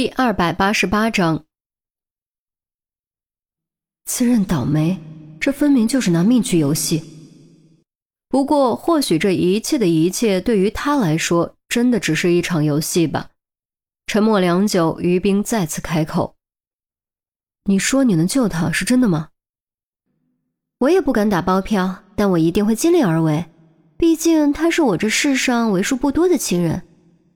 第二百八十八章，自认倒霉，这分明就是拿命去游戏。不过，或许这一切的一切对于他来说，真的只是一场游戏吧。沉默良久，于冰再次开口：“你说你能救他，是真的吗？”我也不敢打包票，但我一定会尽力而为。毕竟他是我这世上为数不多的亲人。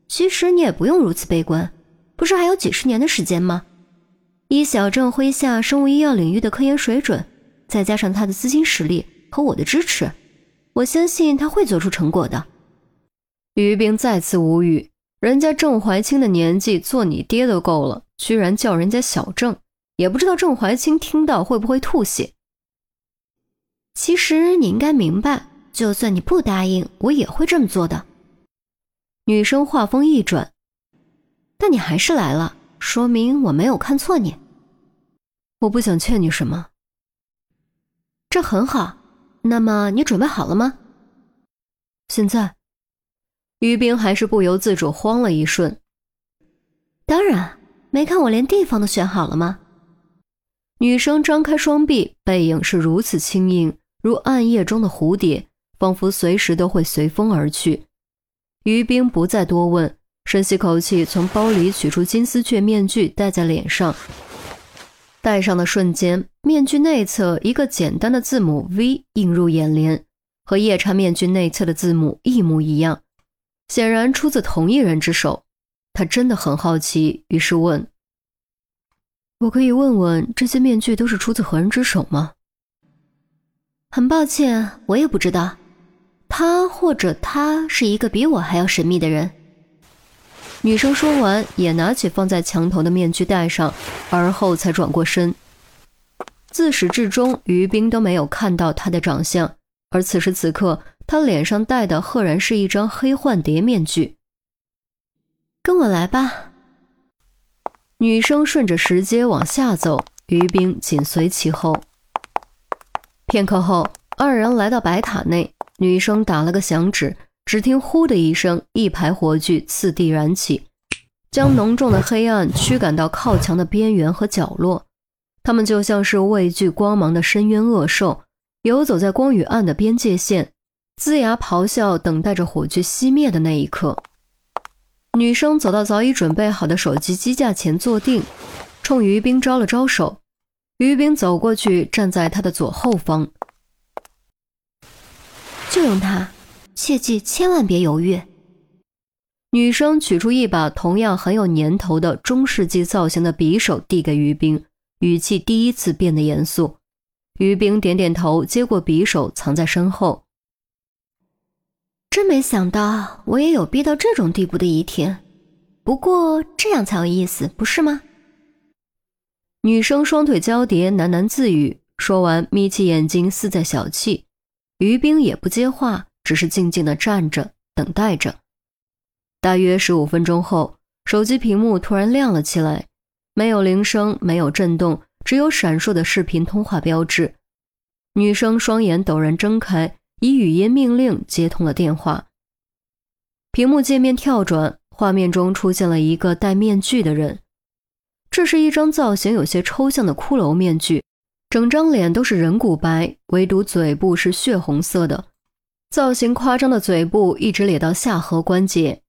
其实你也不用如此悲观。不是还有几十年的时间吗？以小郑麾下生物医药领域的科研水准，再加上他的资金实力和我的支持，我相信他会做出成果的。于冰再次无语，人家郑怀清的年纪做你爹都够了，居然叫人家小郑，也不知道郑怀清听到会不会吐血。其实你应该明白，就算你不答应，我也会这么做的。女生话锋一转。但你还是来了，说明我没有看错你。我不想欠你什么，这很好。那么你准备好了吗？现在，于冰还是不由自主慌了一瞬。当然，没看我连地方都选好了吗？女生张开双臂，背影是如此轻盈，如暗夜中的蝴蝶，仿佛随时都会随风而去。于冰不再多问。深吸口气，从包里取出金丝雀面具，戴在脸上。戴上的瞬间，面具内侧一个简单的字母 V 映入眼帘，和夜叉面具内侧的字母一模一样，显然出自同一人之手。他真的很好奇，于是问：“我可以问问这些面具都是出自何人之手吗？”很抱歉，我也不知道。他或者他是一个比我还要神秘的人。女生说完，也拿起放在墙头的面具戴上，而后才转过身。自始至终，于冰都没有看到她的长相，而此时此刻，她脸上戴的赫然是一张黑幻蝶面具。跟我来吧。女生顺着石阶往下走，于冰紧随其后。片刻后，二人来到白塔内，女生打了个响指。只听“呼”的一声，一排火炬次第燃起，将浓重的黑暗驱赶到靠墙的边缘和角落。他们就像是畏惧光芒的深渊恶兽，游走在光与暗的边界线，龇牙咆哮，等待着火炬熄灭的那一刻。女生走到早已准备好的手机机架前坐定，冲于冰招了招手。于冰走过去，站在他的左后方，就用它。切记，千万别犹豫。女生取出一把同样很有年头的中世纪造型的匕首，递给于冰，语气第一次变得严肃。于冰点点头，接过匕首，藏在身后。真没想到，我也有逼到这种地步的一天。不过这样才有意思，不是吗？女生双腿交叠，喃喃自语，说完，眯起眼睛，似在小气。于冰也不接话。只是静静的站着，等待着。大约十五分钟后，手机屏幕突然亮了起来，没有铃声，没有震动，只有闪烁的视频通话标志。女生双眼陡然睁开，以语音命令接通了电话。屏幕界面跳转，画面中出现了一个戴面具的人。这是一张造型有些抽象的骷髅面具，整张脸都是人骨白，唯独嘴部是血红色的。造型夸张的嘴部一直咧到下颌关节，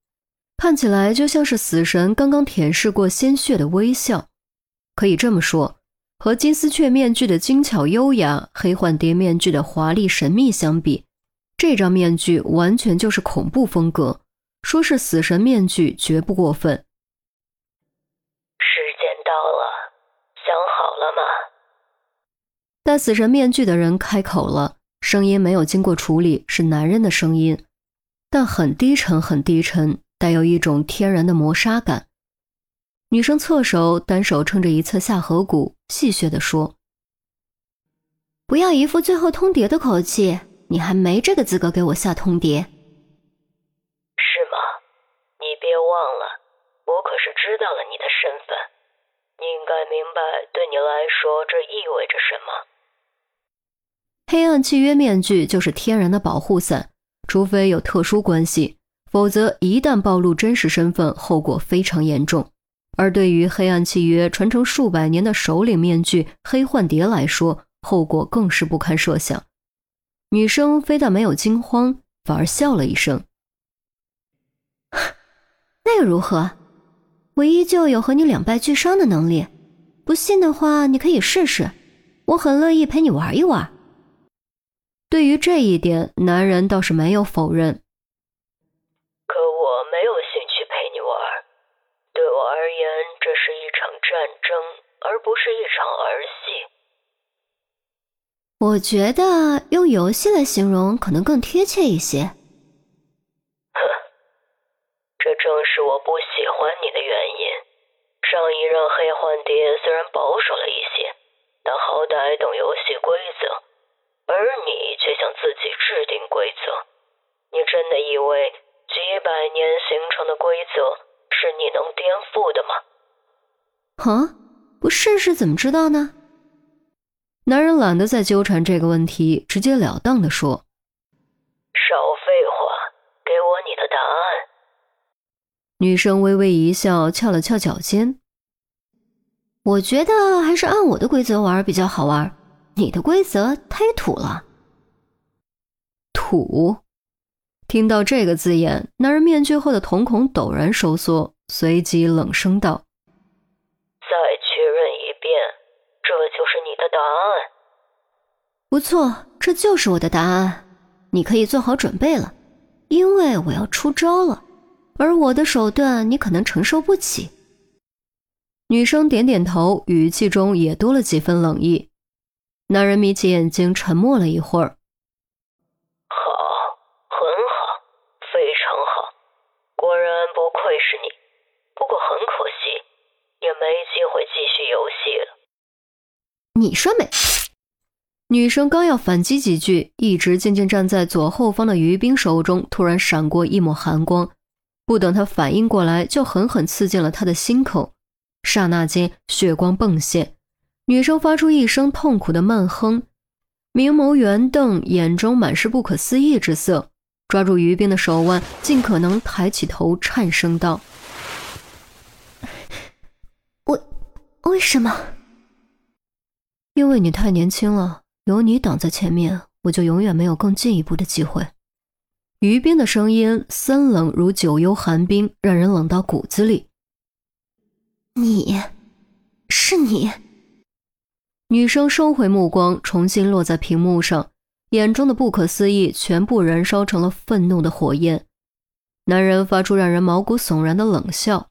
看起来就像是死神刚刚舔舐过鲜血的微笑。可以这么说，和金丝雀面具的精巧优雅、黑幻蝶面具的华丽神秘相比，这张面具完全就是恐怖风格。说是死神面具绝不过分。时间到了，想好了吗？戴死神面具的人开口了。声音没有经过处理，是男人的声音，但很低沉，很低沉，带有一种天然的磨砂感。女生侧手，单手撑着一侧下颌骨，戏谑地说：“不要一副最后通牒的口气，你还没这个资格给我下通牒。”是吗？你别忘了，我可是知道了你的身份，你应该明白，对你来说这意味着什么。黑暗契约面具就是天然的保护伞，除非有特殊关系，否则一旦暴露真实身份，后果非常严重。而对于黑暗契约传承数百年的首领面具黑幻蝶来说，后果更是不堪设想。女生非但没有惊慌，反而笑了一声：“ 那又如何？我依旧有和你两败俱伤的能力。不信的话，你可以试试。我很乐意陪你玩一玩。”对于这一点，男人倒是没有否认。可我没有兴趣陪你玩。对我而言，这是一场战争，而不是一场儿戏。我觉得用游戏来形容可能更贴切一些。哼，这正是我不喜欢你的原因。上一任黑幻蝶虽然保守了一些，但好歹懂游戏规则。而你却想自己制定规则，你真的以为几百年形成的规则是你能颠覆的吗？啊，不试试怎么知道呢？男人懒得再纠缠这个问题，直截了当的说：“少废话，给我你的答案。”女生微微一笑，翘了翘脚尖：“我觉得还是按我的规则玩比较好玩。”你的规则太土了。土，听到这个字眼，男人面具后的瞳孔陡然收缩，随即冷声道：“再确认一遍，这就是你的答案。”不错，这就是我的答案。你可以做好准备了，因为我要出招了，而我的手段你可能承受不起。女生点点头，语气中也多了几分冷意。男人眯起眼睛，沉默了一会儿。好，很好，非常好，果然不愧是你。不过很可惜，也没机会继续游戏了。你说没？女生刚要反击几句，一直静静站在左后方的于冰手中突然闪过一抹寒光，不等她反应过来，就狠狠刺进了他的心口。刹那间，血光迸现。女生发出一声痛苦的闷哼，明眸圆瞪，眼中满是不可思议之色，抓住于冰的手腕，尽可能抬起头，颤声道：“为为什么？因为你太年轻了，有你挡在前面，我就永远没有更进一步的机会。”于冰的声音森冷如九幽寒冰，让人冷到骨子里。你，是你。女生收回目光，重新落在屏幕上，眼中的不可思议全部燃烧成了愤怒的火焰。男人发出让人毛骨悚然的冷笑：“